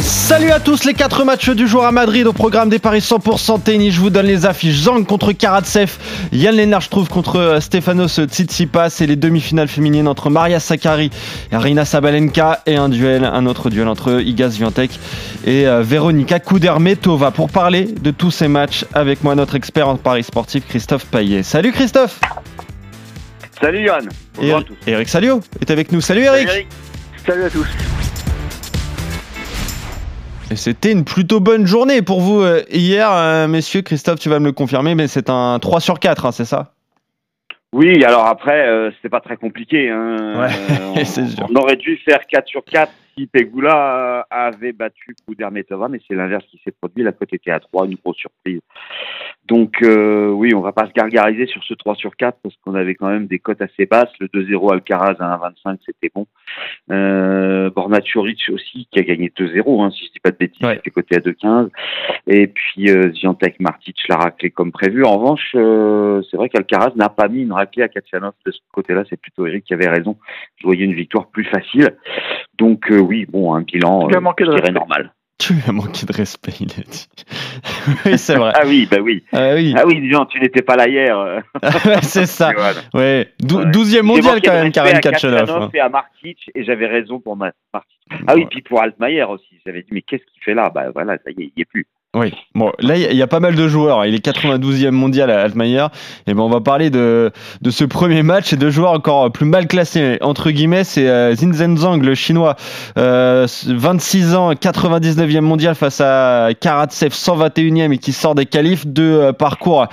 Salut à tous les 4 matchs du jour à Madrid au programme des paris 100% tennis. Je vous donne les affiches. Zang contre Karatsev, Yann Lennart je trouve contre euh, Stefanos Tsitsipas et les demi-finales féminines entre Maria Sakkari et Rina Sabalenka et un duel, un autre duel entre Igas Viantek et euh, Veronika Kudermetova. Pour parler de tous ces matchs avec moi notre expert en paris sportif Christophe Paillet. Salut Christophe Salut Yann. Et Bonjour à tous. Eric Salio est avec nous. Salut Eric Salut, Eric. Salut à tous. Et C'était une plutôt bonne journée pour vous euh, hier, euh, messieurs. Christophe, tu vas me le confirmer, mais c'est un 3 sur 4, hein, c'est ça? Oui, alors après, euh, c'était pas très compliqué. Hein. Ouais, on, sûr. on aurait dû faire 4 sur 4 si Pegula euh, avait battu Kudermetova, mais c'est l'inverse qui s'est produit. La cote était à 3, une grosse surprise. Donc euh, oui, on va pas se gargariser sur ce 3 sur 4 parce qu'on avait quand même des cotes assez basses. Le 2-0 Alcaraz à 1,25, c'était bon. Euh, aussi, qui a gagné 2-0, hein, si je dis pas de bêtises, Ouais. c'était coté à 2,15. Et puis euh, Ziantek Martic l'a raclé comme prévu. En revanche, euh, c'est vrai qu'Alcaraz n'a pas mis une raclée à Kachanov de ce côté-là. C'est plutôt Eric qui avait raison. Je voyais une victoire plus facile. Donc euh, oui, bon, un bilan, euh, je dirais normal. Tu lui as manqué de respect, il a dit. oui, c'est vrai. Ah oui, bah oui. Ah oui, Ah oui, Jean, tu n'étais pas là hier. euh. c'est ça. Voilà. Ouais. Dou- Ouais. 12e J'ai mondial quand même, Karen Kachanov. Hein. et à Martic, et j'avais raison pour ma Martic. Ah oui, puis pour Altmaier aussi. J'avais dit, mais qu'est-ce qu'il fait là? Bah voilà, ça y est, il n'y est plus. Oui. Bon, là, il y a- pas mal de joueurs. Il est 92e mondial à Altmaier. Et ben, on va parler de, de ce premier match et de joueurs encore plus mal classés. Entre guillemets, c'est euh, Zinzhen Zhang, le chinois, euh, 26 ans, 99e mondial face à Karatsev, 121e et qui sort des qualifs. Deux euh, parcours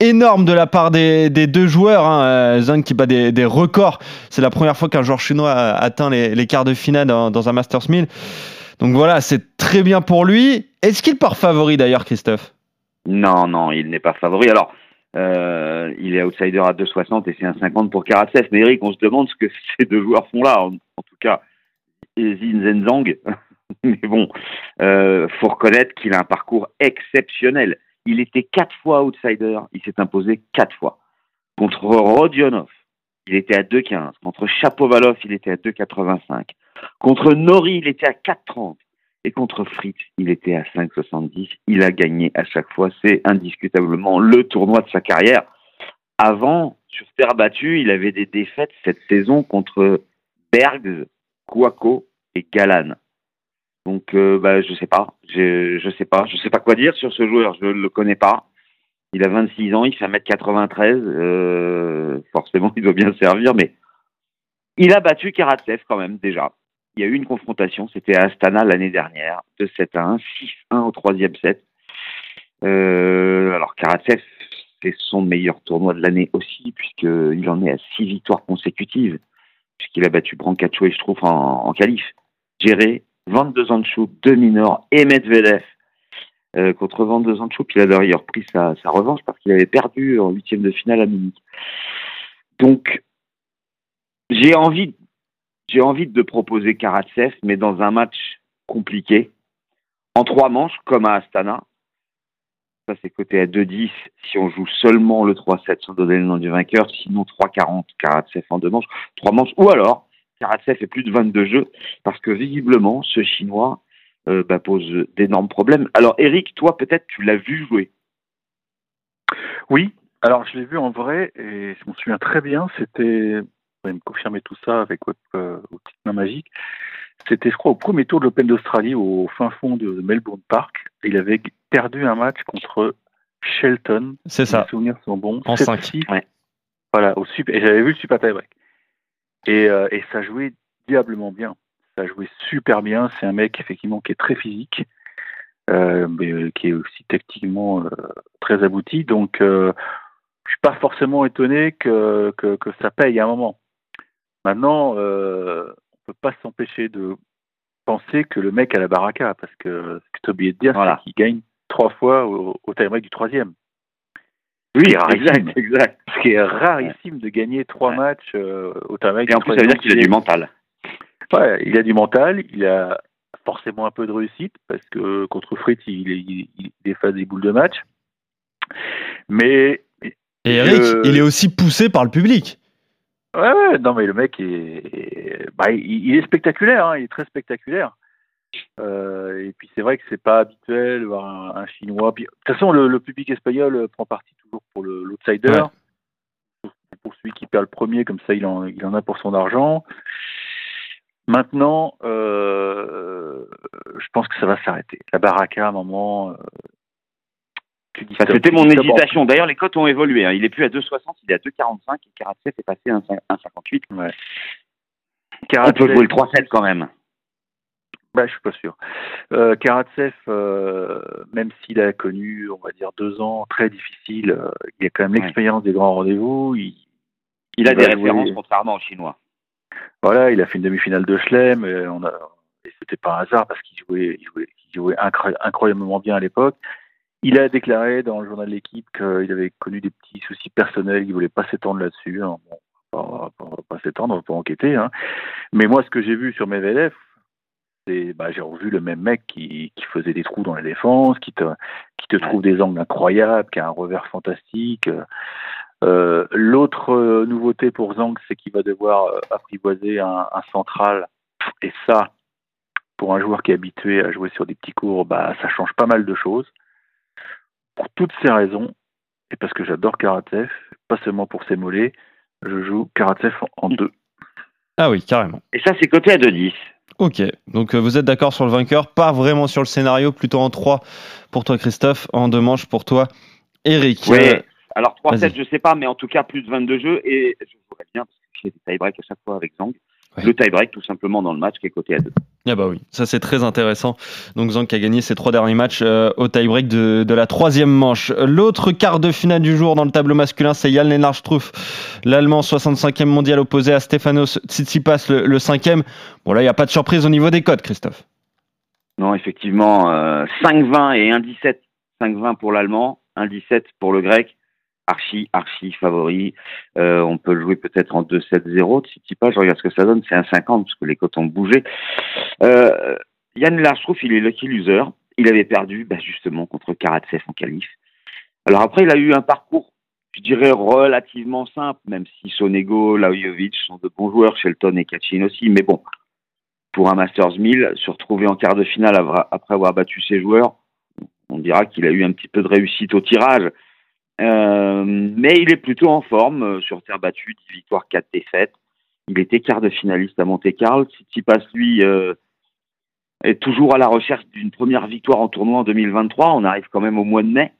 énormes de la part des, deux joueurs. Hein. Euh, qui bat des, records. C'est la première fois qu'un joueur chinois atteint les, les quarts de finale dans, dans un Masters 1000. Donc voilà, c'est très bien pour lui. Est-ce qu'il part favori d'ailleurs, Christophe? Non, non, il n'est pas favori. Alors, euh, il est outsider à 2,60 et c'est un 50 pour Karatsev. Mais Eric, on se demande ce que ces deux joueurs font là. En, tout cas, Zinzhen Zhang. Mais bon, euh, faut reconnaître qu'il a un parcours exceptionnel. Il était quatre fois outsider. Il s'est imposé quatre fois. Contre Rodionov, il était à 2,15. Contre Chapovalov, il était à 2,85. Contre Nori, il était à 4,30. Et contre Fritz, il était à 5,70. Il a gagné à chaque fois. C'est indiscutablement le tournoi de sa carrière. Avant, sur terre battue, il avait des défaites cette saison contre Bergs, Kouako et Galan. Donc, euh, bah, je sais pas. Je, je sais pas. Je sais pas quoi dire sur ce joueur. Je le connais pas. Il a 26 ans. Il fait 1m93. Euh, forcément, il doit bien servir, mais il a battu Karatsev quand même, déjà. Il y a eu une confrontation, c'était à Astana l'année dernière, de 7 à 1, 6-1 au troisième set. Euh, alors Karatsev, c'est son meilleur tournoi de l'année aussi, puisqu'il en est à 6 victoires consécutives, puisqu'il a battu Brancacho et je trouve en, en qualif. Géré, 22 ans de chou, 2 mineurs et Medvedev euh, contre 22 ans de chou. Puis il a d'ailleurs pris sa, sa revanche parce qu'il avait perdu en huitième de finale à Munich. Donc, j'ai envie j'ai envie de proposer Karatsev, mais dans un match compliqué, en trois manches, comme à Astana. Ça, c'est coté à 2-10 si on joue seulement le 3-7 sans donner le nom du vainqueur. Sinon, 3-40, Karatsev en deux manches. Trois manches. Ou alors, Karatsev fait plus de 22 jeux, parce que visiblement, ce Chinois euh, bah, pose d'énormes problèmes. Alors, Eric, toi, peut-être, tu l'as vu jouer. Oui, alors je l'ai vu en vrai et je m'en souviens très bien. C'était, pouvez me confirmer tout ça avec votre, euh, vos petites mains magiques. C'était, je crois, au premier tour de l'Open d'Australie au fin fond de Melbourne Park. Il avait perdu un match contre Shelton. C'est Les ça. souvenirs sont bons. En 7-6. cinq. Ouais. Voilà, au super. Et j'avais vu le super tie-break. Et, euh, et ça jouait diablement bien. Ça jouait super bien. C'est un mec effectivement qui est très physique, euh, mais euh, qui est aussi tactiquement euh, très abouti. Donc, euh, je suis pas forcément étonné que, que, que ça paye à un moment. Maintenant, euh, on peut pas s'empêcher de penser que le mec a la baraka, parce que ce que tu as oublié de dire, Voilà. c'est qu'il gagne trois fois au, au du troisième. Oui, rarissime. exact, exact. Ce qui est rarissime de gagner trois Ouais. matchs euh, au tie-break Et en du plus, ça veut dire troisième. qu'il a du mental. Ouais, il a du mental, il a forcément un peu de réussite parce que contre Fritz, il, est- il, il efface des boules de match. Mais Et Eric, il est aussi poussé par le public. Ouais, ouais, non mais le mec est, bah, il, il est spectaculaire, hein, il est très spectaculaire. Euh, et puis c'est vrai que c'est pas habituel de voir un, un chinois. Puis, de toute façon, le, le public espagnol euh, prend parti toujours pour le- l'outsider, Ouais. pour, pour celui qui perd le premier, comme ça il en, il en a pour son argent. Maintenant, euh, je pense que ça va s'arrêter. La baraka, à un moment. Ça- C'était mon hésitation. D'ailleurs, les cotes ont évolué. hein. Il est plus à 2,60, il est à 2,45 et Karatsev est passé à 1,58. On Karatsev- peut jouer le 3-7 quand même. Bah, je suis pas sûr. Euh, Karatsev, euh, même s'il a connu, on va dire, deux ans très difficiles, euh, il a quand même Ouais. l'expérience des grands rendez-vous. Il, Il a Il des jouer- références contrairement aux Chinois. voilà, il a fait une demi-finale de Chelem. Et on a, et c'était pas un hasard parce qu'il jouait, il jouait, il jouait incro- incroyablement bien à l'époque. Il a déclaré dans le journal de l'équipe qu'il avait connu des petits soucis personnels, il voulait pas s'étendre là-dessus. hein. Bon, on va pas, on va pas s'étendre, on va pas enquêter. Hein. Mais moi, ce que j'ai vu sur mes VLF, c'est, bah, j'ai revu le même mec qui, qui faisait des trous dans la défense, qui te, qui te trouve des angles incroyables, qui a un revers fantastique. Euh, L'autre euh, nouveauté pour Zhang, c'est qu'il va devoir euh, apprivoiser un, un central. Et ça, pour un joueur qui est habitué à jouer sur des petits cours, bah, ça change pas mal de choses. Pour toutes ces raisons, et parce que j'adore Karatsev, pas seulement pour ses mollets, je joue Karatsev en deux. Ah oui, carrément. Et ça, c'est coté à 2,10. Ok, donc euh, vous êtes d'accord sur le vainqueur, pas vraiment sur le scénario, plutôt en 3 pour toi Christophe, en deux manches pour toi Eric. Oui. Euh, Alors 3-7, vas-y. je sais pas, mais en tout cas, plus de 22 jeux. Et je jouerais bien, parce que j'ai des tie-breaks à chaque fois avec Zhang. Ouais. Le tie-break, tout simplement, dans le match qui est coté à 2. Ah bah oui, ça c'est très intéressant. Donc qui a gagné ses trois derniers matchs euh, au tie-break de, de la troisième manche. L'autre quart de finale du jour dans le tableau masculin, c'est Jan Lennart Struff, l'Allemand 65e mondial opposé à Stefanos Tsitsipas, le, le 5e. Bon là, il n'y a pas de surprise au niveau des codes, Christophe. Non, effectivement, euh, 5-20 et 1-17. 5-20 pour l'Allemand, 1-17 pour le Grec. Archi, archi favori. Euh, on peut le jouer peut-être en 2-7-0. Tsitsipas, je regarde ce que ça donne, c'est 1-50 parce que les cotes ont bougé. Euh, Yann il est lucky loser. Il avait perdu bah, justement contre Karatsev en qualif. Alors après, il a eu un parcours, je dirais, relativement simple, même si Sonego, Lajovic sont de bons joueurs, Shelton et Kachin aussi. Mais bon, pour un Masters 1000, se retrouver en quart de finale après avoir battu ses joueurs, on dira qu'il a eu un petit peu de réussite au tirage. Euh, mais il est plutôt en forme euh, sur terre battue, 10 victoires, 4 défaites. Il était quart de finaliste à Monte-Carlo. Tsitsipas, lui, euh, est toujours à la recherche d'une première victoire en tournoi en 2023. On arrive quand même au mois de mai.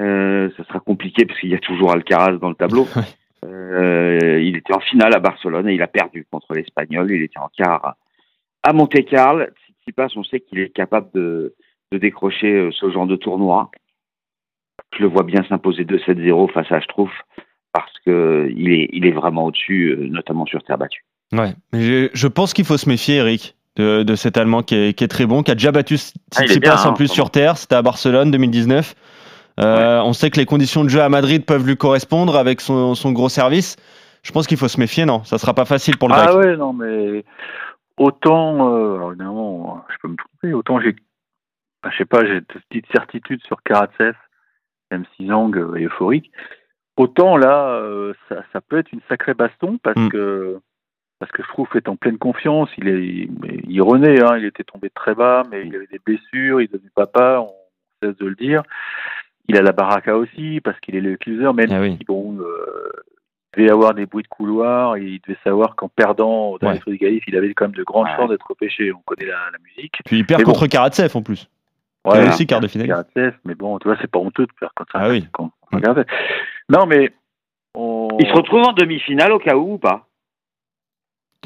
Euh, ça sera compliqué parce qu'il y a toujours Alcaraz dans le tableau. Euh, il était en finale à Barcelone et il a perdu contre l'Espagnol. Il était en quart à Monte-Carlo. Tsitsipas, on sait qu'il est capable de, de décrocher euh, ce genre de tournoi. Je le vois bien s'imposer 2-7-0 face à Struff parce que il est, il est vraiment au-dessus, euh, notamment sur terre battue. Ouais, je, je pense qu'il faut se méfier, Eric, de, de cet Allemand qui est, qui est très bon, qui a déjà battu Ah, Tsitsipas en hein, plus vraiment. sur terre. C'était à Barcelone 2019. Euh, On sait que les conditions de jeu à Madrid peuvent lui correspondre avec son, son gros service. Je pense qu'il faut se méfier, non? Ça sera pas facile pour le Ah grec. ouais, non, mais autant, euh, alors évidemment, je peux me tromper, autant j'ai, je sais pas, j'ai de petites certitudes sur Karatsev, même si Zhang euh, est euphorique. Autant là, euh, ça, ça peut être une sacrée baston parce Mm. que parce que est en pleine confiance. Il est, il, renaît, hein, il était tombé très bas, mais il avait des blessures, il devenait papa, on cesse de le dire. Il a la baraka aussi parce qu'il est le closer, même Ah oui. si bon, euh, il devait avoir des bruits de couloir, et il devait savoir qu'en perdant dernier Ouais. du Galif, il avait quand même de grandes Ouais. chances d'être repêché. On connaît la, la musique. Puis il perd Mais bon. contre Karatsev en plus. Ouais, Là aussi, quart de finale. Mais bon, tu vois, c'est pas honteux de perdre contre ça. Ah oui. Karatsev. Non, mais on... Il se retrouve en demi-finale au cas où ou pas?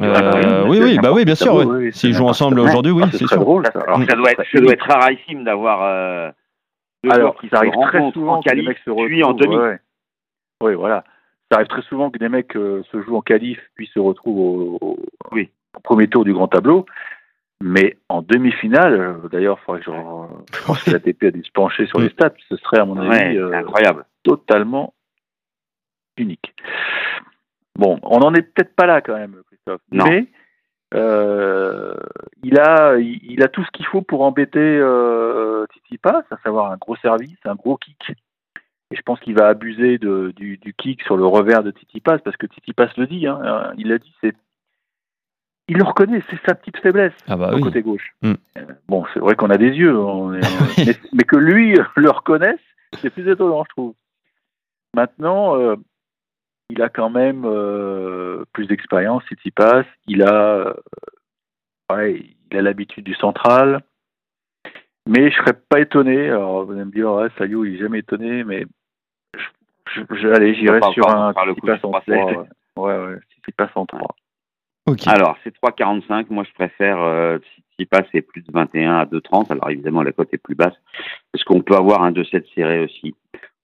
Euh, oui, oui, oui, bah oui, bien sûr. ouais. S'ils c'est jouent ensemble aujourd'hui, oui, Ah, ce c'est sûr. drôle. ça. Alors, Alors, ça doit être, ça doit être rarissime d'avoir euh, deux Alors, joueurs qui ça se arrive très souvent en qualif, mecs se puis en demi. ouais. Oui, voilà. Ça arrive très souvent que des mecs euh, se jouent en qualif, puis se retrouvent au, au- Oui. au premier tour du grand tableau. Mais en demi-finale, euh, d'ailleurs, il faudrait que je pense que l'ATP a dû se pencher sur les stats. Ce serait, à mon avis, Ouais, euh, incroyable. totalement unique. Bon, on n'en est peut-être pas là quand même, Christophe. Non. Mais Euh, il a, il, a tout ce qu'il faut pour embêter euh, Tsitsipas, à savoir un gros service, un gros kick. Et je pense qu'il va abuser de, du, du, kick sur le revers de Tsitsipas parce que Tsitsipas le dit, hein, il l'a dit, c'est il le reconnaît, c'est sa petite faiblesse Ah bah au oui. côté gauche. Mm. Euh, Bon, c'est vrai qu'on a des yeux, on est- mais, mais que lui le reconnaisse, c'est plus étonnant, je trouve. Maintenant, euh, il a quand même euh, plus d'expérience. Il a, euh, ouais, il a l'habitude du central. Mais je serais pas étonné. Alors, vous allez me dire, ouais, Salio, il est jamais étonné, mais je, je, je- allez, j'irai sur un faire le coup du en 3-7. 3. Ouais, ouais, Tsitsipas en 3. Alors, c'est 3,45. Moi, je préfère euh, si passe c'est plus de 21 à 2,30. Alors, évidemment, la cote est plus basse. Parce qu'on peut avoir un 2-7 serré aussi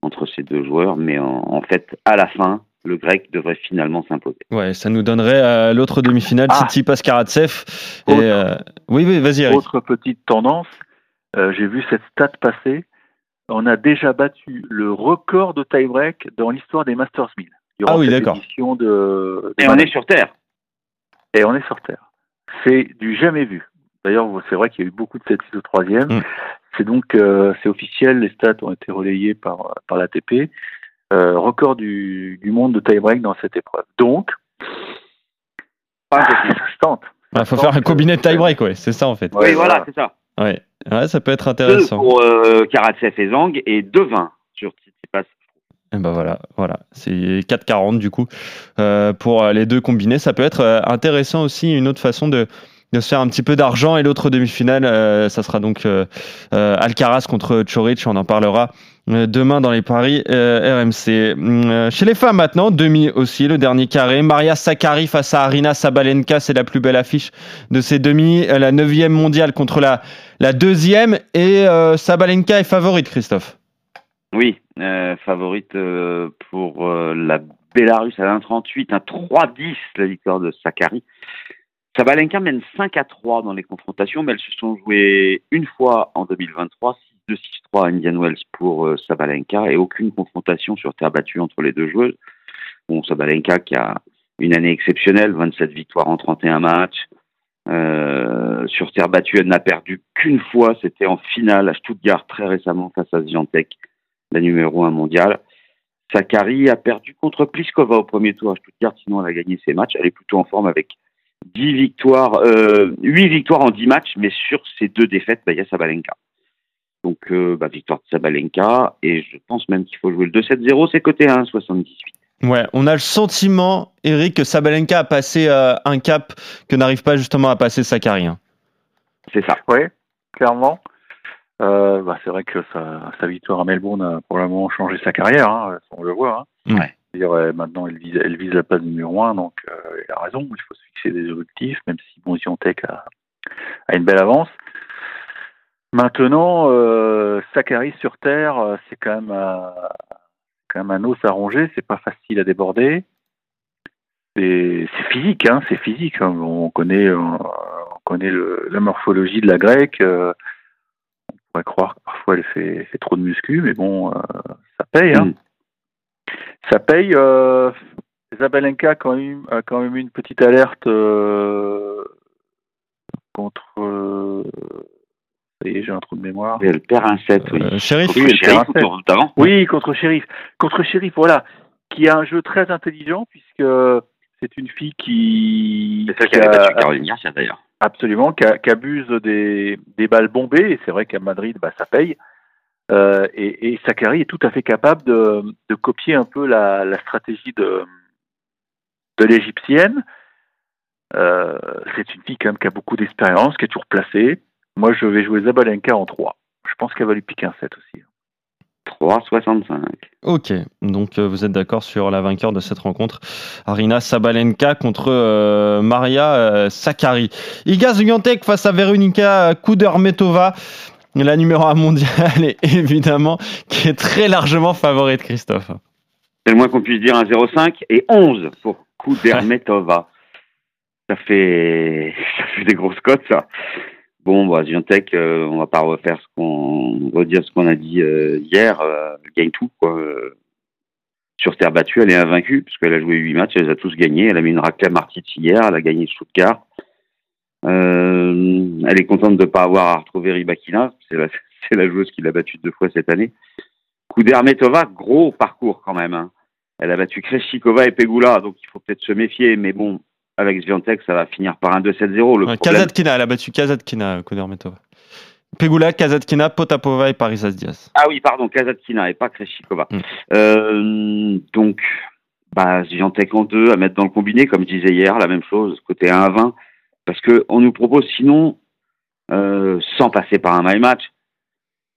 entre ces deux joueurs. Mais en, en fait, à la fin, le grec devrait finalement s'imposer. Ouais, ça nous donnerait euh, l'autre demi-finale, Ah. Tsitsipas Karatsev. Et, Autre. euh, Oui, oui, vas-y, Eric. Autre petite tendance, euh, j'ai vu cette stat passer. On a déjà battu le record de tie-break dans l'histoire des Masters 1000. durant Ah oui, d'accord. De, Et on est sur Terre. Et on est sur Terre. C'est du jamais vu. D'ailleurs, c'est vrai qu'il y a eu beaucoup de 7 6 au troisième. Mm. C'est donc, euh, c'est officiel, les stats ont été relayés par, par l'ATP. Euh, record du, du monde de tie-break dans cette épreuve. Donc, Pas ah, se tente. Il faut faire un combiné de tie-break, ouais, c'est ça en fait. Oui, voilà, c'est ça. Ouais. ouais, ça peut être Deux intéressant. pour euh, Karatsev et Zhang et 2,20 sur Tsitsipas. Et ben voilà, voilà, c'est 4,40 du coup euh, pour euh, les deux combinés. Ça peut être euh, intéressant aussi, une autre façon de, de se faire un petit peu d'argent. Et l'autre demi-finale, euh, ça sera donc euh, euh, Alcaraz contre Choric. On en parlera demain dans les paris RMC. Hum, chez les femmes maintenant, demi aussi, le dernier carré. Maria Sakkari face à Arina Sabalenka, c'est la plus belle affiche de ces demi. La neuvième mondiale contre la, la deuxième. Et Sabalenka est favorite, Christophe. Oui, euh, favorite euh, pour euh, la Bélarus à 1,38, un 3-10 la victoire de Sakari. Sabalenka mène 5 à 3 dans les confrontations, mais elles se sont jouées une fois en 2023, 6-2, 6-3 à Indian Wells pour euh, Sabalenka et aucune confrontation sur terre battue entre les deux joueuses. Bon, Sabalenka qui a une année exceptionnelle, 27 victoires en 31 matchs. Euh, sur terre battue, elle n'a perdu qu'une fois, c'était en finale à Stuttgart très récemment face à Zviantec la numéro 1 mondiale. Sakari a perdu contre Pliskova au premier tour à Stuttgart, sinon elle a gagné ses matchs. Elle est plutôt en forme avec 10 victoires, euh, 8 victoires en 10 matchs, mais sur ces deux défaites, bah, il y a Sabalenka. Donc, euh, bah, victoire de Sabalenka, et je pense même qu'il faut jouer le 2-7-0, c'est côté 1-78. Ouais, on a le sentiment, Eric, que Sabalenka a passé euh, un cap que n'arrive pas justement à passer Sakari. hein. C'est ça. Oui, clairement. Euh, bah, c'est vrai que sa, sa victoire à Melbourne a probablement changé sa carrière, hein, on le voit. Hein. Ouais. Ouais, maintenant, elle vise, elle vise la place numéro 1, donc euh, elle a raison, il faut se fixer des objectifs, même si bon, Siontech a, a une belle avance. Maintenant, euh, Sakari sur Terre, euh, c'est quand même, euh, quand même un os à ronger, c'est pas facile à déborder. C'est physique, hein, c'est physique. hein. On connaît, euh, on connaît le, la morphologie de la grecque. euh, pourrait croire que parfois elle fait, fait trop de muscu, mais bon, euh, ça paye. Hein. Mm. Ça paye. Euh, Zabalenka a quand même, a quand même eu une petite alerte euh, contre. euh, ça y est, j'ai un trou de mémoire. Et elle perd un 7, oui. Euh, Sheriff Oui, shérif d'avant. Oui, contre Sheriff. Contre Sheriff, voilà. Qui a un jeu très intelligent, puisque c'est une fille qui. C'est celle qui qui avait battu Caroline Garcia, d'ailleurs. Absolument, qui, a- qui abuse des, des balles bombées, et c'est vrai qu'à Madrid, bah, ça paye. Euh, et, et Sakari est tout à fait capable de, de copier un peu la, la stratégie de, de l'égyptienne. Euh, c'est une fille quand même qui a beaucoup d'expérience, qui est toujours placée. Moi, je vais jouer Zabalenka en 3. Je pense qu'elle va lui piquer un 7 aussi. 3,65. Ok, donc euh, vous êtes d'accord sur la vainqueur de cette rencontre, Arina Sabalenka contre euh, Maria euh, Sakkari. Iga Swiatek face à Veronika Kudermetova, la numéro 1 mondiale et évidemment qui est très largement favorite, Christophe. C'est le moins qu'on puisse dire un 0,5 et 11 pour Kudermetova. Ça fait, ça fait des grosses cotes, ça. Bon, bah, euh, on va pas refaire ce qu'on, redire ce qu'on a dit euh, hier. Euh, gagne tout, quoi. Sur terre battue, elle est invaincue, puisqu'elle a joué 8 matchs, elle les a tous gagnés. Elle a mis une raclée à hier, elle a gagné Stuttgart. Euh, elle est contente de ne pas avoir à retrouver Ribakina. C'est la, c'est la joueuse qui l'a battue deux fois cette année. Kudermetova, gros parcours quand même. hein. Elle a battu Kreshikova et Pegula, donc il faut peut-être se méfier. Mais bon, avec Sviantec, ça va finir par un 2-7-0. Le Ouais, problème, Kazatkina, elle a battu Kazatkina, Kudermetova. Pegula, Kazatkina, Potapova et Parisas Diaz. Ah oui, pardon, Kazatkina et pas Kreshikova. Mm. Euh, donc, bah, Sviantec en deux, à mettre dans le combiné, comme je disais hier, la même chose, côté 1 à 20. Parce que on nous propose sinon, euh, sans passer par un my match,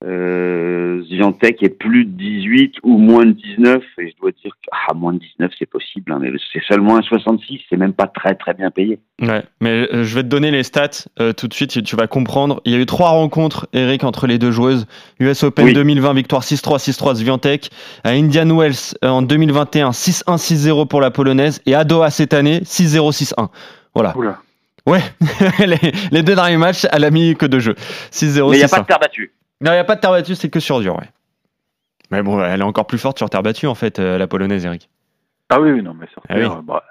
euh, Sviantec est plus de 18 ou moins de 19. Et je dois dire que, ah, moins de 19, c'est possible, hein, mais c'est seulement un 66, c'est même pas très très bien payé. Ouais, mais euh, je vais te donner les stats euh, tout de suite, tu- vas comprendre. Il y a eu trois rencontres, Eric, entre les deux joueuses. US Open Oui. 2020, victoire 6-3, 6-3 Swiatek. À Indian Wells euh, en 2021, 6-1, 6-0 pour la polonaise. Et à Doha cette année, 6-0, 6-1. Voilà. Oula. Ouais, les, les deux derniers matchs, elle a mis que deux jeux. 6-0, mais il n'y a 6-1. pas de terre battue. Non, il n'y a pas de terre battue, c'est que sur dur, ouais. Mais bon, elle est encore plus forte sur terre battue, en fait, euh, la polonaise, Eric. Ah oui, oui, non, mais sur Ah oui. terre, bah,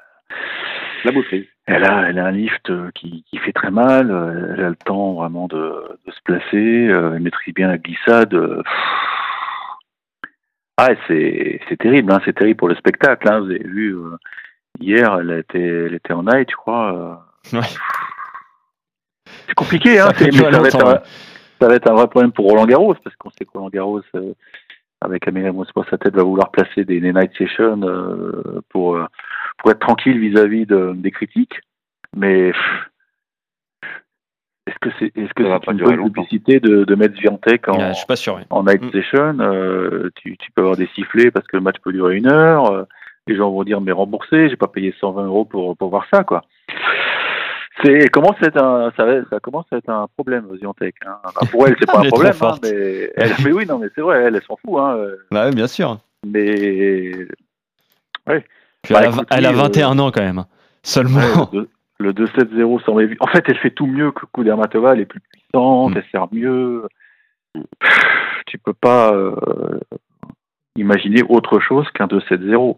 La boucherie. elle, a, elle a un lift euh, qui, qui fait très mal. euh, Elle a le temps vraiment de, de se placer. Elle maîtrise bien la glissade. Ah, c'est c'est terrible, hein, c'est terrible pour le spectacle. Hein, vous avez vu euh, hier, elle était, elle était en night, je crois. euh. Ouais. C'est compliqué, hein. Ça mais va être. Ça va être un vrai problème pour Roland Garros parce qu'on sait que Roland Garros, euh, avec Amélie Moscou, sa tête va vouloir placer des, des night sessions euh, pour euh, pour être tranquille vis-à-vis de- des critiques. Mais est-ce que c'est que c'est pas une bonne longtemps. publicité de, de mettre Swiatek en, je suis pas sûr, en night Mm. session euh, tu, tu peux avoir des sifflets parce que le match peut durer une heure. euh, les gens vont dire mais remboursé, j'ai pas payé 120 euros pour pour voir ça quoi. C'est commence à être un ça, commence à être un problème Ziantec. Hein. Enfin, pour elle c'est pas un problème, hein, mais elle, mais oui non mais c'est vrai elle, elle s'en fout hein. euh, Bah, bien sûr. Mais Puis Bah, elle, a, écoute, elle a oui, euh, 21 ans, quand même. Seulement. Ouais, le, le 2-7-0 semble évident. En fait, elle fait tout mieux que Kudermatova, elle est plus puissante, Mm. elle sert mieux. Pff, Tu peux pas euh, imaginer autre chose qu'un 2-7-0.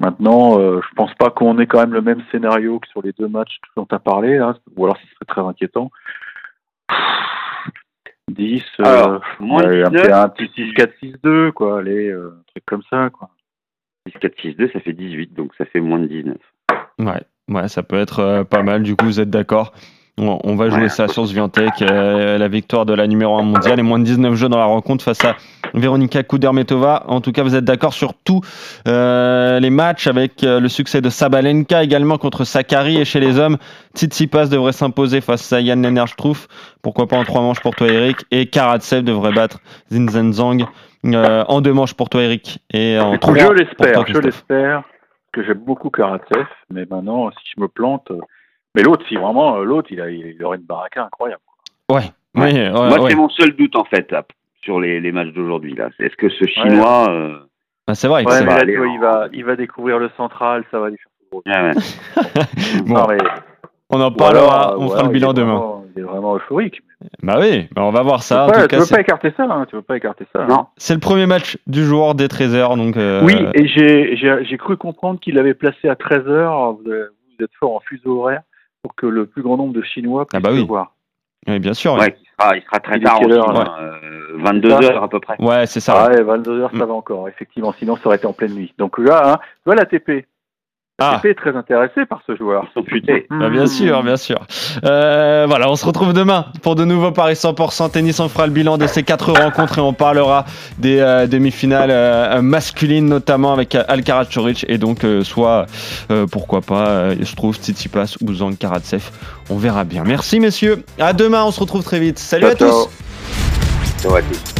Maintenant, euh, je pense pas qu'on ait quand même le même scénario que sur les deux matchs dont tu as parlé, là, ou alors ce serait très inquiétant. Pff, 10, euh, Alors, moins ouais, un, 19, petit- un petit 6-4-6-2, quoi, allez, euh, un truc comme ça, quoi. 10-4-6-2, ça fait 18, donc ça fait moins de 19. Ouais, ouais, ça peut être euh, pas mal. Du coup, vous êtes d'accord? On, on va jouer Ouais. ça sur Sviantec, euh, la victoire de la numéro 1 mondiale et moins de 19 jeux dans la rencontre face à Véronika Kudermetova. En tout cas, vous êtes d'accord sur tous euh, les matchs avec euh, le succès de Sabalenka également contre Sakari et chez les hommes, Tsitsipas devrait s'imposer face à Yann Lennart-Struff. Pourquoi pas en trois manches pour toi, Eric? Et Karatsev devrait battre Zinzenzang euh, en deux manches pour toi, Eric. Et en trois je l'espère, je l'espère, que j'aime beaucoup Karatsev, mais maintenant, si je me plante. Mais l'autre, si vraiment, euh, l'autre, il, a, il aurait une baraka incroyable. Ouais, Ouais. oui, ouais, Moi, ouais. c'est mon seul doute, en fait, là, sur les, les matchs d'aujourd'hui. là. Est-ce que ce Chinois. euh, Ah, c'est vrai. va là, aller il va, il va découvrir le central, ça va lui faire tout gros. ouais, ouais. Bon, Non, mais, on en parlera, on fera le bilan demain. vraiment- Il est vraiment euphorique. Bah oui, bah on va voir ça. Tu peux, pas, écarter ça, hein, tu peux pas écarter ça. hein. Non. c'est le premier match du jour des 13h. Donc, euh, Oui, et j'ai- j'ai j'ai cru comprendre qu'il avait placé à 13h, vous, avez- vous êtes fort en fuseau horaire, pour que le plus grand nombre de Chinois puissent Ah bah oui. le voir. oui, bien sûr. oui. Ouais, il, sera, il sera très Il tard quelle aussi. heure, euh, 22 heures à peu près. Ouais, c'est ça. Ah ouais, 22h, Mm. ça va encore, effectivement, sinon ça aurait été en pleine nuit. Donc là, hein, tu vois la TP. La Ah. Est très intéressée par ce joueur. Futés. Bah, bien sûr, bien sûr. Euh, voilà, on se retrouve demain pour de nouveaux paris 100% tennis. On fera le bilan de ces quatre rencontres et on parlera des euh, demi-finales euh, masculines, notamment avec Alcaraz Choric et donc euh, soit, euh, pourquoi pas, euh, je trouve Tsitsipas ou Zang Karatsev. On verra bien. Merci messieurs. À demain, on se retrouve très vite. Salut Ciao, à tous. ciao. Ciao à tous.